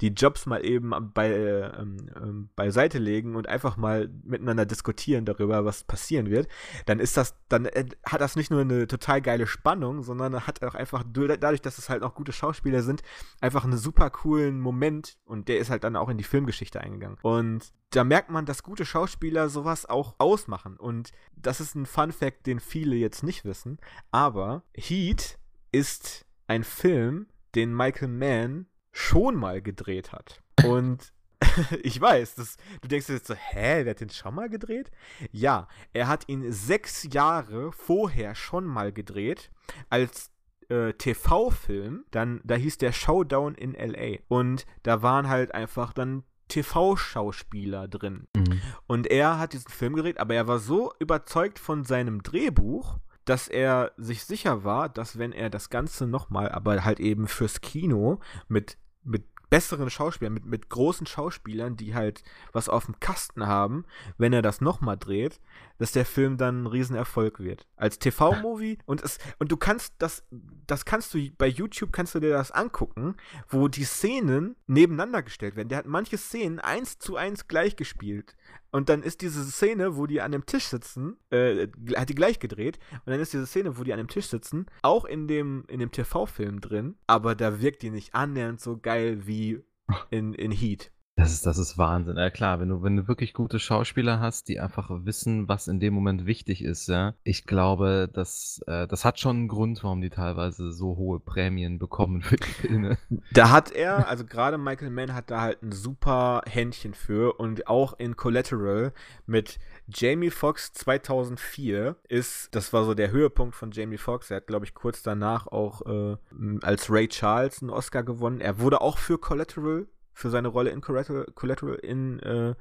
die Jobs mal eben bei, äh, ähm, ähm, beiseite legen und einfach mal miteinander diskutieren darüber, was passieren wird, dann ist das, dann äh, hat das nicht nur eine total geile Spannung, sondern hat auch einfach dur- dadurch, dass es halt auch gute Schauspieler sind, einfach einen super coolen Moment und der ist halt dann auch in die Filmgeschichte eingegangen. Und da merkt man, dass gute Schauspieler sowas auch ausmachen. Und das ist ein Fun Fact, den viele jetzt nicht wissen. Aber Heat ist ein Film, den Michael Mann schon mal gedreht hat. Und ich weiß, das, du denkst dir jetzt so, hä, wer hat den schon mal gedreht? Ja, er hat ihn sechs Jahre vorher schon mal gedreht, als äh, TV-Film, dann, da hieß der Showdown in L.A. Und da waren halt einfach dann TV-Schauspieler drin. Mhm. Und er hat diesen Film gedreht, aber er war so überzeugt von seinem Drehbuch, dass er sich sicher war, dass wenn er das Ganze nochmal, aber halt eben fürs Kino mit, mit besseren Schauspielern, mit, mit großen Schauspielern, die halt was auf dem Kasten haben, wenn er das nochmal dreht, dass der Film dann ein Riesenerfolg wird. Als TV-Movie und es, und du kannst das, das kannst du, bei YouTube kannst du dir das angucken, wo die Szenen nebeneinander gestellt werden. Der hat manche Szenen eins zu eins gleich gespielt. Und dann ist diese Szene, wo die an dem Tisch sitzen, äh, hat die gleich gedreht. Und dann ist diese Szene, wo die an dem Tisch sitzen, auch in dem, in dem TV-Film drin. Aber da wirkt die nicht annähernd so geil wie in, in Heat. Das ist, das ist Wahnsinn. Ja klar, wenn du, wenn du wirklich gute Schauspieler hast, die einfach wissen, was in dem Moment wichtig ist, ja. Ich glaube, das, äh, das hat schon einen Grund, warum die teilweise so hohe Prämien bekommen für die Filme. Da hat er, also gerade Michael Mann hat da halt ein super Händchen für und auch in Collateral mit Jamie Foxx 2004 ist, das war so der Höhepunkt von Jamie Foxx. Er hat, glaube ich, kurz danach auch äh, als Ray Charles einen Oscar gewonnen. Er wurde auch für Collateral für seine Rolle in Collateral, in, äh,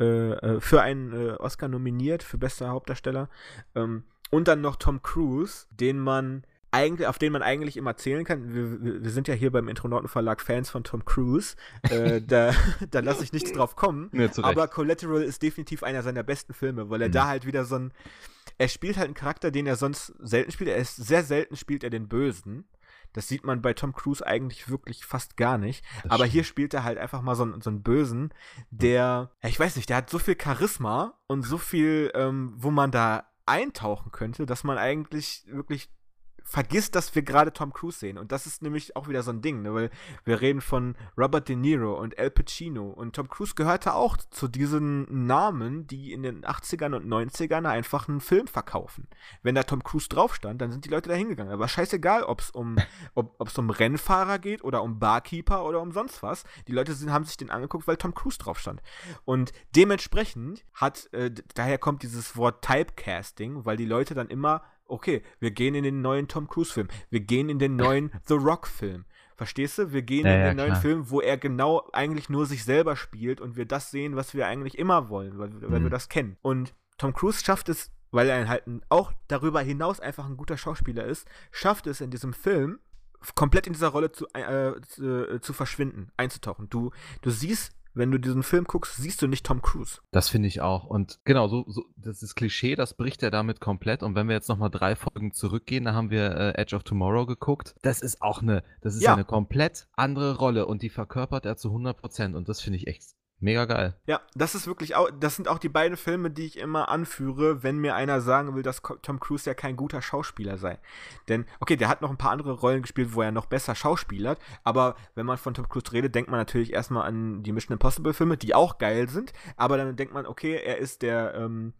äh, äh, für einen äh, Oscar nominiert für bester Hauptdarsteller. Ähm, und dann noch Tom Cruise, den man eigentlich, auf den man eigentlich immer zählen kann. Wir, wir sind ja hier beim Intronauten Verlag Fans von Tom Cruise. äh, da da lasse ich nichts drauf kommen. Ja, aber Collateral ist definitiv einer seiner besten Filme, weil er mhm. da halt wieder so ein. Er spielt halt einen Charakter, den er sonst selten spielt. Er ist sehr selten spielt er den Bösen. Das sieht man bei Tom Cruise eigentlich wirklich fast gar nicht. Das Aber stimmt. hier spielt er halt einfach mal so, einen, so einen Bösen, der, ja, ich weiß nicht, der hat so viel Charisma und so viel, ähm, wo man da eintauchen könnte, dass man eigentlich wirklich vergisst, dass wir gerade Tom Cruise sehen. Und das ist nämlich auch wieder so ein Ding, ne? weil wir reden von Robert De Niro und Al Pacino. Und Tom Cruise gehörte auch zu diesen Namen, die in den 80ern und 90ern einfach einen Film verkaufen. Wenn da Tom Cruise drauf stand, dann sind die Leute da hingegangen. Aber scheißegal, ob's um, ob es um Rennfahrer geht oder um Barkeeper oder um sonst was. Die Leute sind, haben sich den angeguckt, weil Tom Cruise drauf stand. Und dementsprechend hat, äh, daher kommt dieses Wort Typecasting, weil die Leute dann immer okay, wir gehen in den neuen Tom Cruise-Film, wir gehen in den neuen The Rock-Film. Verstehst du? Wir gehen ja, in den ja, neuen klar. Film, wo er genau eigentlich nur sich selber spielt und wir das sehen, was wir eigentlich immer wollen, weil, weil mhm. wir das kennen. Und Tom Cruise schafft es, weil er halt auch darüber hinaus einfach ein guter Schauspieler ist, schafft es in diesem Film komplett in dieser Rolle zu, äh, zu, äh, zu verschwinden, einzutauchen. Du, du siehst wenn du diesen Film guckst, siehst du nicht Tom Cruise. Das finde ich auch. Und genau, so, so, das ist Klischee, das bricht er damit komplett. Und wenn wir jetzt nochmal drei Folgen zurückgehen, da haben wir äh, Edge of Tomorrow geguckt. Das ist auch eine, das ist ja. eine komplett andere Rolle und die verkörpert er zu 100 Prozent. Und das finde ich echt Mega geil. Ja, das ist wirklich auch, das sind auch die beiden Filme, die ich immer anführe, wenn mir einer sagen will, dass Tom Cruise ja kein guter Schauspieler sei. Denn, okay, der hat noch ein paar andere Rollen gespielt, wo er noch besser schauspielert, aber wenn man von Tom Cruise redet, denkt man natürlich erstmal an die Mission Impossible Filme, die auch geil sind, aber dann denkt man, okay, er ist der, ähm,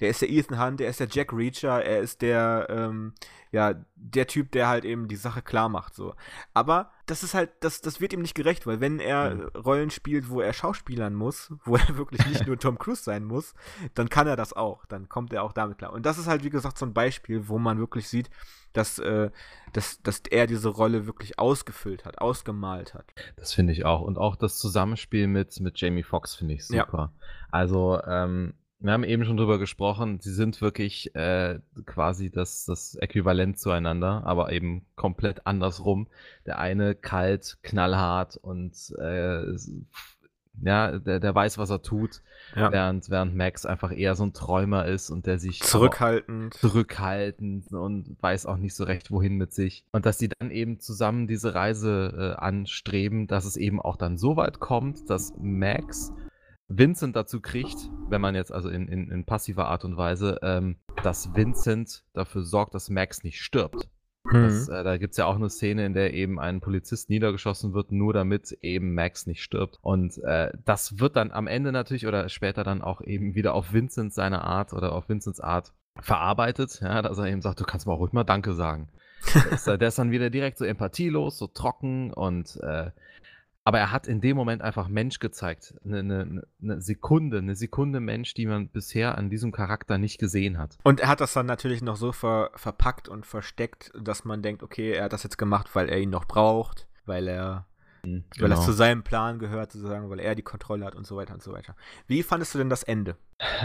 der ist der Ethan Hunt, der ist der Jack Reacher, er ist der, ähm, ja, der Typ, der halt eben die Sache klar macht, so. Aber das ist halt, das, das wird ihm nicht gerecht, weil wenn er mhm. Rollen spielt, wo er Schauspielern muss, wo er wirklich nicht nur Tom Cruise sein muss, dann kann er das auch. Dann kommt er auch damit klar. Und das ist halt, wie gesagt, so ein Beispiel, wo man wirklich sieht, dass, äh, dass, dass er diese Rolle wirklich ausgefüllt hat, ausgemalt hat. Das finde ich auch. Und auch das Zusammenspiel mit, mit Jamie Foxx finde ich super. Ja. Also, ähm, wir haben eben schon drüber gesprochen, sie sind wirklich äh, quasi das, das Äquivalent zueinander, aber eben komplett andersrum. Der eine kalt, knallhart und äh, ja, der, der weiß, was er tut, ja. während, während Max einfach eher so ein Träumer ist und der sich zurückhaltend zurückhaltend und weiß auch nicht so recht, wohin mit sich. Und dass die dann eben zusammen diese Reise äh, anstreben, dass es eben auch dann so weit kommt, dass Max Vincent dazu kriegt, wenn man jetzt also in, in, in passiver Art und Weise, ähm, dass Vincent dafür sorgt, dass Max nicht stirbt. Mhm. Das, äh, da gibt es ja auch eine Szene, in der eben ein Polizist niedergeschossen wird, nur damit eben Max nicht stirbt. Und äh, das wird dann am Ende natürlich oder später dann auch eben wieder auf Vincent seine Art oder auf Vincents Art verarbeitet, ja, dass er eben sagt, du kannst auch ruhig mal Danke sagen. der, ist, der ist dann wieder direkt so empathielos, so trocken und äh, aber er hat in dem Moment einfach Mensch gezeigt. Eine, eine, eine, Sekunde, eine Sekunde Mensch, die man bisher an diesem Charakter nicht gesehen hat. Und er hat das dann natürlich noch so ver, verpackt und versteckt, dass man denkt, okay, er hat das jetzt gemacht, weil er ihn noch braucht, weil er. Genau. Weil es genau. zu seinem Plan gehört, sozusagen, weil er die Kontrolle hat und so weiter und so weiter. Wie fandest du denn das Ende?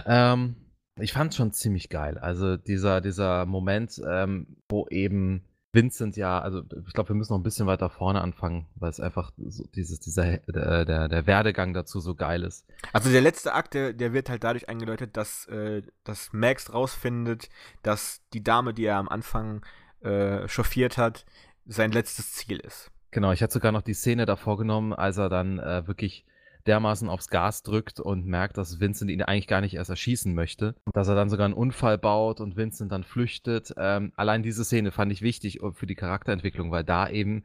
Ähm, ich fand es schon ziemlich geil. Also dieser, dieser Moment, ähm, wo eben Vincent ja, also ich glaube, wir müssen noch ein bisschen weiter vorne anfangen, weil es einfach so dieses, dieser, der, der, der Werdegang dazu so geil ist. Also der letzte Akt, der, der wird halt dadurch eingeläutet, dass, äh, dass Max rausfindet, dass die Dame, die er am Anfang äh, chauffiert hat, sein letztes Ziel ist. Genau, ich hatte sogar noch die Szene davor genommen, als er dann äh, wirklich dermaßen aufs Gas drückt und merkt, dass Vincent ihn eigentlich gar nicht erst erschießen möchte. Dass er dann sogar einen Unfall baut und Vincent dann flüchtet. Ähm, allein diese Szene fand ich wichtig für die Charakterentwicklung, weil da eben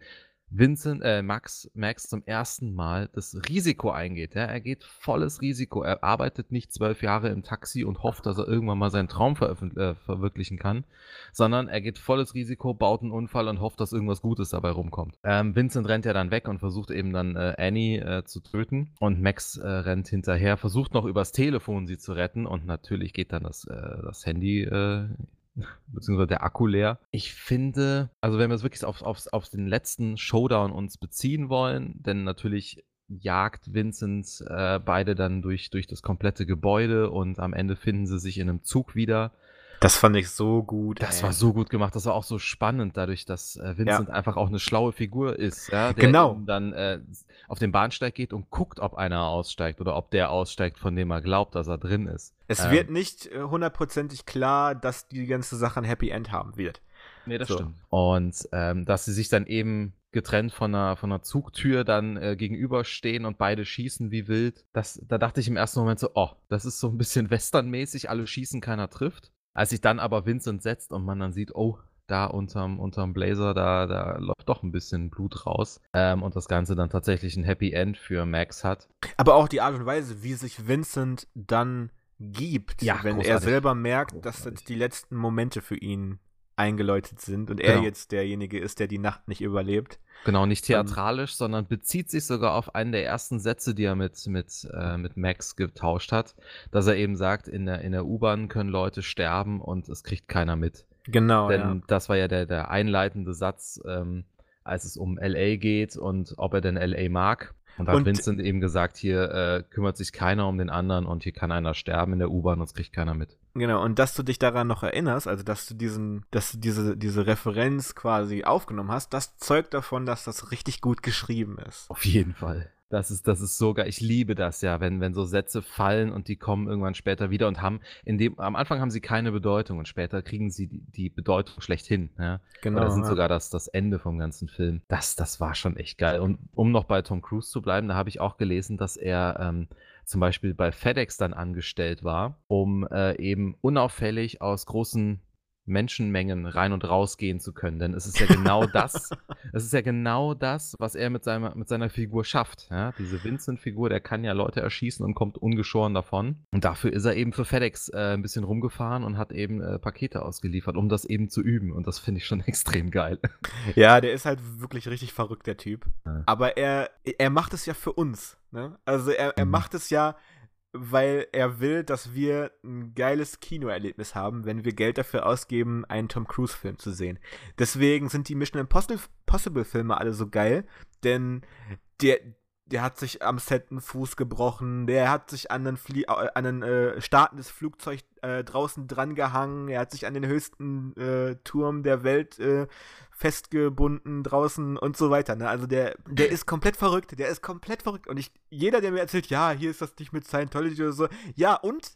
Vincent, äh, Max, Max zum ersten Mal das Risiko eingeht. Ja? Er geht volles Risiko. Er arbeitet nicht zwölf Jahre im Taxi und hofft, dass er irgendwann mal seinen Traum äh, verwirklichen kann, sondern er geht volles Risiko, baut einen Unfall und hofft, dass irgendwas Gutes dabei rumkommt. Ähm, Vincent rennt ja dann weg und versucht eben dann äh, Annie äh, zu töten und Max äh, rennt hinterher, versucht noch übers Telefon sie zu retten und natürlich geht dann das, äh, das Handy beziehungsweise der Akku leer. Ich finde, also wenn wir es wirklich auf, auf, auf den letzten Showdown uns beziehen wollen, denn natürlich jagt Vincent äh, beide dann durch, durch das komplette Gebäude und am Ende finden sie sich in einem Zug wieder. Das fand ich so gut. Das ey. war so gut gemacht. Das war auch so spannend, dadurch, dass äh, Vincent ja. einfach auch eine schlaue Figur ist. Ja, der genau. dann äh, auf den Bahnsteig geht und guckt, ob einer aussteigt oder ob der aussteigt, von dem er glaubt, dass er drin ist. Es ähm, wird nicht äh, hundertprozentig klar, dass die ganze Sache ein Happy End haben wird. Nee, das so. stimmt. Und ähm, dass sie sich dann eben getrennt von einer, von einer Zugtür dann äh, gegenüberstehen und beide schießen wie wild. Das, da dachte ich im ersten Moment so, oh, das ist so ein bisschen westernmäßig, alle schießen, keiner trifft. Als sich dann aber Vincent setzt und man dann sieht, oh, da unterm, unterm Blazer, da, da läuft doch ein bisschen Blut raus. Ähm, und das Ganze dann tatsächlich ein Happy End für Max hat. Aber auch die Art und Weise, wie sich Vincent dann gibt, ja, wenn großartig. er selber merkt, großartig. dass das die letzten Momente für ihn eingeläutet sind und er genau. jetzt derjenige ist, der die Nacht nicht überlebt. Genau, nicht ähm, theatralisch, um, sondern bezieht sich sogar auf einen der ersten Sätze, die er mit, mit, äh, mit Max getauscht hat, dass er eben sagt, in der, in der U-Bahn können Leute sterben und es kriegt keiner mit. Genau. Denn ja. das war ja der, der einleitende Satz, ähm, als es um LA geht und ob er denn LA mag. Und da hat Vincent eben gesagt, hier äh, kümmert sich keiner um den anderen und hier kann einer sterben in der U-Bahn und es kriegt keiner mit. Genau, und dass du dich daran noch erinnerst, also dass du diesen, dass du diese, diese Referenz quasi aufgenommen hast, das zeugt davon, dass das richtig gut geschrieben ist. Auf jeden Fall. Das ist, das ist so geil. Ich liebe das ja, wenn, wenn so Sätze fallen und die kommen irgendwann später wieder und haben, in dem, am Anfang haben sie keine Bedeutung und später kriegen sie die, die Bedeutung schlechthin. Ja? Genau. Oder sind ja. sogar das, das Ende vom ganzen Film. Das, das war schon echt geil. Und um noch bei Tom Cruise zu bleiben, da habe ich auch gelesen, dass er ähm, zum Beispiel bei FedEx dann angestellt war, um äh, eben unauffällig aus großen Menschenmengen rein und raus gehen zu können. Denn es ist ja genau das, es ist ja genau das, was er mit seiner, mit seiner Figur schafft. Ja? Diese Vincent-Figur, der kann ja Leute erschießen und kommt ungeschoren davon. Und dafür ist er eben für FedEx äh, ein bisschen rumgefahren und hat eben äh, Pakete ausgeliefert, um das eben zu üben. Und das finde ich schon extrem geil. Ja, der ist halt wirklich richtig verrückt, der Typ. Ja. Aber er, er macht es ja für uns. Ne? Also er, er mhm. macht es ja weil er will, dass wir ein geiles Kinoerlebnis haben, wenn wir Geld dafür ausgeben, einen Tom Cruise-Film zu sehen. Deswegen sind die Mission Impossible-Filme alle so geil, denn der, der hat sich am Set einen Fuß gebrochen, der hat sich an einen, Flie äh, an einen äh, startendes Flugzeug äh, draußen dran gehangen, er hat sich an den höchsten äh, Turm der Welt äh, festgebunden draußen und so weiter. Ne? Also der, der ist komplett verrückt, der ist komplett verrückt. Und ich, jeder, der mir erzählt, ja, hier ist das nicht mit Scientology oder so, ja, und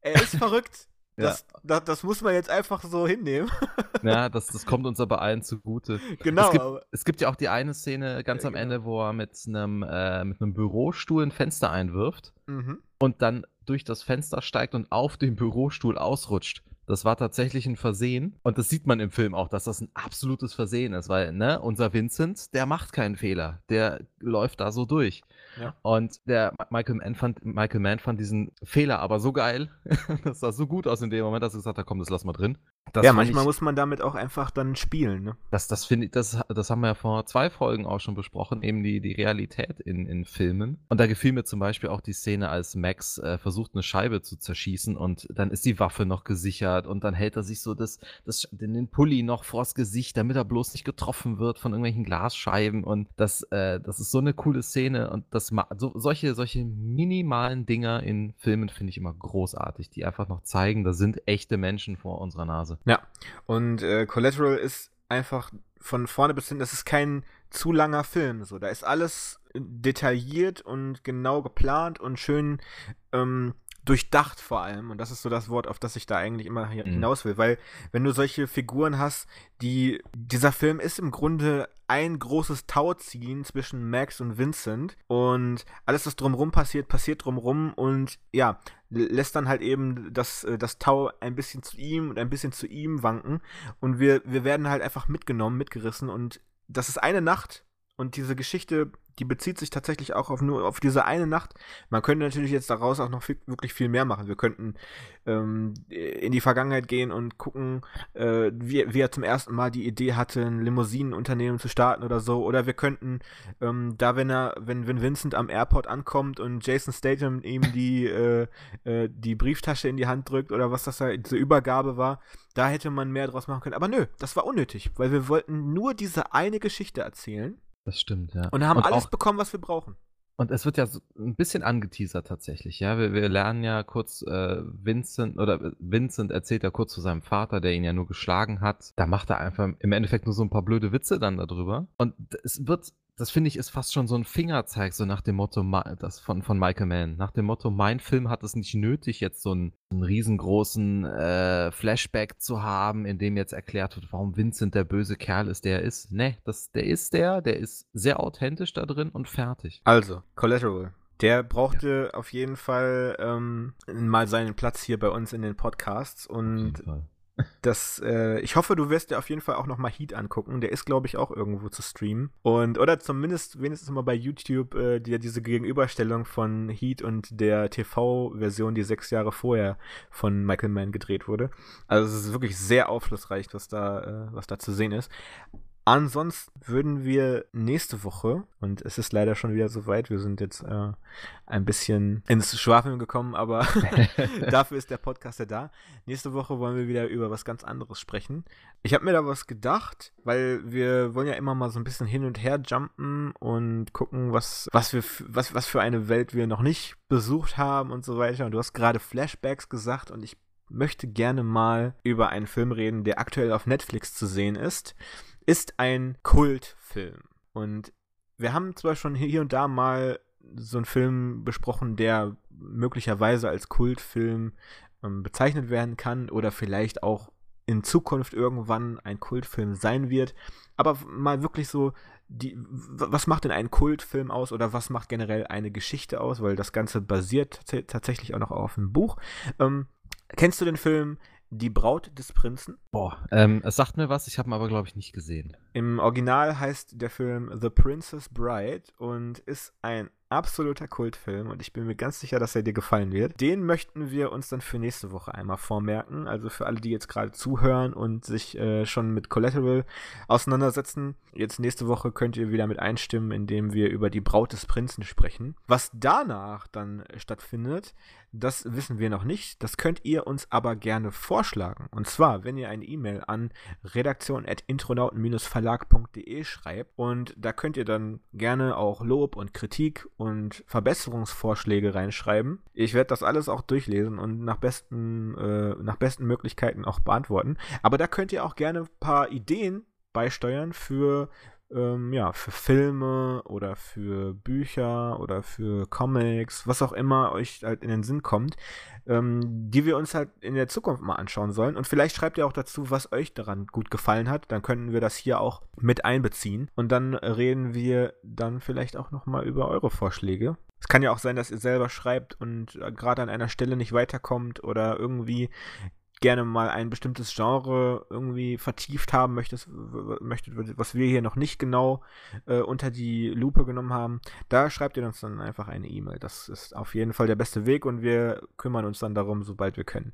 er ist verrückt. Das, ja. das, das, muss man jetzt einfach so hinnehmen. ja, das, das kommt uns aber allen zugute. Genau. Es gibt, es gibt ja auch die eine Szene ganz am genau. Ende, wo er mit einem, äh, mit einem Bürostuhl ein Fenster einwirft mhm. und dann durch das Fenster steigt und auf dem Bürostuhl ausrutscht. Das war tatsächlich ein Versehen. Und das sieht man im Film auch, dass das ein absolutes Versehen ist, weil, ne, unser Vincent, der macht keinen Fehler. Der läuft da so durch. Ja. Und der Michael Mann, fand, Michael Mann fand diesen Fehler aber so geil. das sah so gut aus in dem Moment, dass er gesagt hat, komm, das lass mal drin. Das ja, manchmal ich, muss man damit auch einfach dann spielen. Ne? Das, das finde ich, das, das haben wir ja vor zwei Folgen auch schon besprochen, eben die, die Realität in, in Filmen. Und da gefiel mir zum Beispiel auch die Szene, als Max äh, versucht, eine Scheibe zu zerschießen und dann ist die Waffe noch gesichert und dann hält er sich so das, das, den Pulli noch vors Gesicht, damit er bloß nicht getroffen wird von irgendwelchen Glasscheiben. Und das, äh, das ist so eine coole Szene und das so, solche, solche minimalen Dinger in Filmen finde ich immer großartig, die einfach noch zeigen, da sind echte Menschen vor unserer Nase. Ja, und äh, Collateral ist einfach von vorne bis hin, das ist kein zu langer Film. So, da ist alles detailliert und genau geplant und schön ähm, durchdacht vor allem. Und das ist so das Wort, auf das ich da eigentlich immer mhm. hinaus will. Weil, wenn du solche Figuren hast, die. Dieser Film ist im Grunde ein großes Tauziehen zwischen Max und Vincent. Und alles, was drumrum passiert, passiert drumrum. Und ja, lässt dann halt eben das, äh, das Tau ein bisschen zu ihm und ein bisschen zu ihm wanken. Und wir, wir werden halt einfach mitgenommen, mitgerissen. Und das ist eine Nacht. Und diese Geschichte die bezieht sich tatsächlich auch auf nur auf diese eine Nacht. Man könnte natürlich jetzt daraus auch noch viel, wirklich viel mehr machen. Wir könnten ähm, in die Vergangenheit gehen und gucken, äh, wie, wie, er zum ersten Mal die Idee hatte, ein Limousinenunternehmen zu starten oder so. Oder wir könnten ähm, da, wenn er, wenn, wenn Vincent am Airport ankommt und Jason Statham ihm die, äh, äh, die Brieftasche in die Hand drückt oder was das da, diese Übergabe war, da hätte man mehr draus machen können. Aber nö, das war unnötig, weil wir wollten nur diese eine Geschichte erzählen. Das stimmt, ja. Und haben und alles auch, bekommen, was wir brauchen. Und es wird ja so ein bisschen angeteasert tatsächlich, ja. Wir, wir lernen ja kurz äh, Vincent, oder Vincent erzählt ja kurz zu seinem Vater, der ihn ja nur geschlagen hat. Da macht er einfach im Endeffekt nur so ein paar blöde Witze dann darüber. Und es wird das finde ich ist fast schon so ein Fingerzeig, so nach dem Motto, das von, von Michael Mann. Nach dem Motto, mein Film hat es nicht nötig, jetzt so einen, einen riesengroßen äh, Flashback zu haben, in dem jetzt erklärt wird, warum Vincent der böse Kerl ist, der er ist. Ne, das, der ist der, der ist sehr authentisch da drin und fertig. Also, Collateral. Der brauchte ja. auf jeden Fall ähm, mal seinen Platz hier bei uns in den Podcasts und das, äh, ich hoffe, du wirst dir auf jeden Fall auch noch mal Heat angucken. Der ist, glaube ich, auch irgendwo zu streamen. Und, oder zumindest wenigstens mal bei YouTube äh, die, diese Gegenüberstellung von Heat und der TV-Version, die sechs Jahre vorher von Michael Mann gedreht wurde. Also es ist wirklich sehr aufschlussreich, was da, äh, was da zu sehen ist. Ansonsten würden wir nächste Woche, und es ist leider schon wieder soweit, wir sind jetzt äh, ein bisschen ins Schwafeln gekommen, aber dafür ist der Podcast ja da. Nächste Woche wollen wir wieder über was ganz anderes sprechen. Ich habe mir da was gedacht, weil wir wollen ja immer mal so ein bisschen hin und her jumpen und gucken, was, was, wir, was, was für eine Welt wir noch nicht besucht haben und so weiter. Und du hast gerade Flashbacks gesagt und ich möchte gerne mal über einen Film reden, der aktuell auf Netflix zu sehen ist ist ein Kultfilm. Und wir haben zwar schon hier und da mal so einen Film besprochen, der möglicherweise als Kultfilm ähm, bezeichnet werden kann oder vielleicht auch in Zukunft irgendwann ein Kultfilm sein wird. Aber mal wirklich so, die, was macht denn einen Kultfilm aus oder was macht generell eine Geschichte aus? Weil das Ganze basiert tatsächlich auch noch auf einem Buch. Ähm, kennst du den Film die Braut des Prinzen. Boah, ähm, es sagt mir was, ich habe ihn aber, glaube ich, nicht gesehen. Im Original heißt der Film The Princess Bride und ist ein absoluter Kultfilm und ich bin mir ganz sicher, dass er dir gefallen wird. Den möchten wir uns dann für nächste Woche einmal vormerken. Also für alle, die jetzt gerade zuhören und sich äh, schon mit Collateral auseinandersetzen. Jetzt nächste Woche könnt ihr wieder mit einstimmen, indem wir über die Braut des Prinzen sprechen. Was danach dann stattfindet, das wissen wir noch nicht. Das könnt ihr uns aber gerne vorschlagen. Und zwar, wenn ihr eine E-Mail an redaktion.intronauten-verlag.de schreibt. Und da könnt ihr dann gerne auch Lob und Kritik und Verbesserungsvorschläge reinschreiben. Ich werde das alles auch durchlesen und nach besten, äh, nach besten Möglichkeiten auch beantworten. Aber da könnt ihr auch gerne ein paar Ideen beisteuern für ähm, ja, für Filme oder für Bücher oder für Comics, was auch immer euch halt in den Sinn kommt, ähm, die wir uns halt in der Zukunft mal anschauen sollen. Und vielleicht schreibt ihr auch dazu, was euch daran gut gefallen hat. Dann könnten wir das hier auch mit einbeziehen. Und dann reden wir dann vielleicht auch nochmal über eure Vorschläge. Es kann ja auch sein, dass ihr selber schreibt und äh, gerade an einer Stelle nicht weiterkommt oder irgendwie gerne mal ein bestimmtes Genre irgendwie vertieft haben möchtest, möchtet, was wir hier noch nicht genau äh, unter die Lupe genommen haben, da schreibt ihr uns dann einfach eine E-Mail. Das ist auf jeden Fall der beste Weg und wir kümmern uns dann darum, sobald wir können.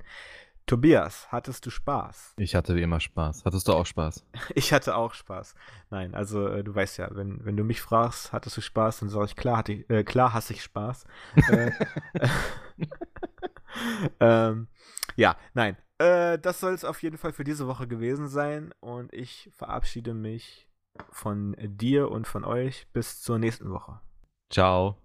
Tobias, hattest du Spaß? Ich hatte wie immer Spaß. Hattest du auch Spaß? Ich hatte auch Spaß. Nein, also äh, du weißt ja, wenn, wenn du mich fragst, hattest du Spaß, dann sage ich, klar, hatte ich, äh, klar hasse ich Spaß. äh, ähm, ja, nein, äh, das soll es auf jeden Fall für diese Woche gewesen sein. Und ich verabschiede mich von dir und von euch. Bis zur nächsten Woche. Ciao.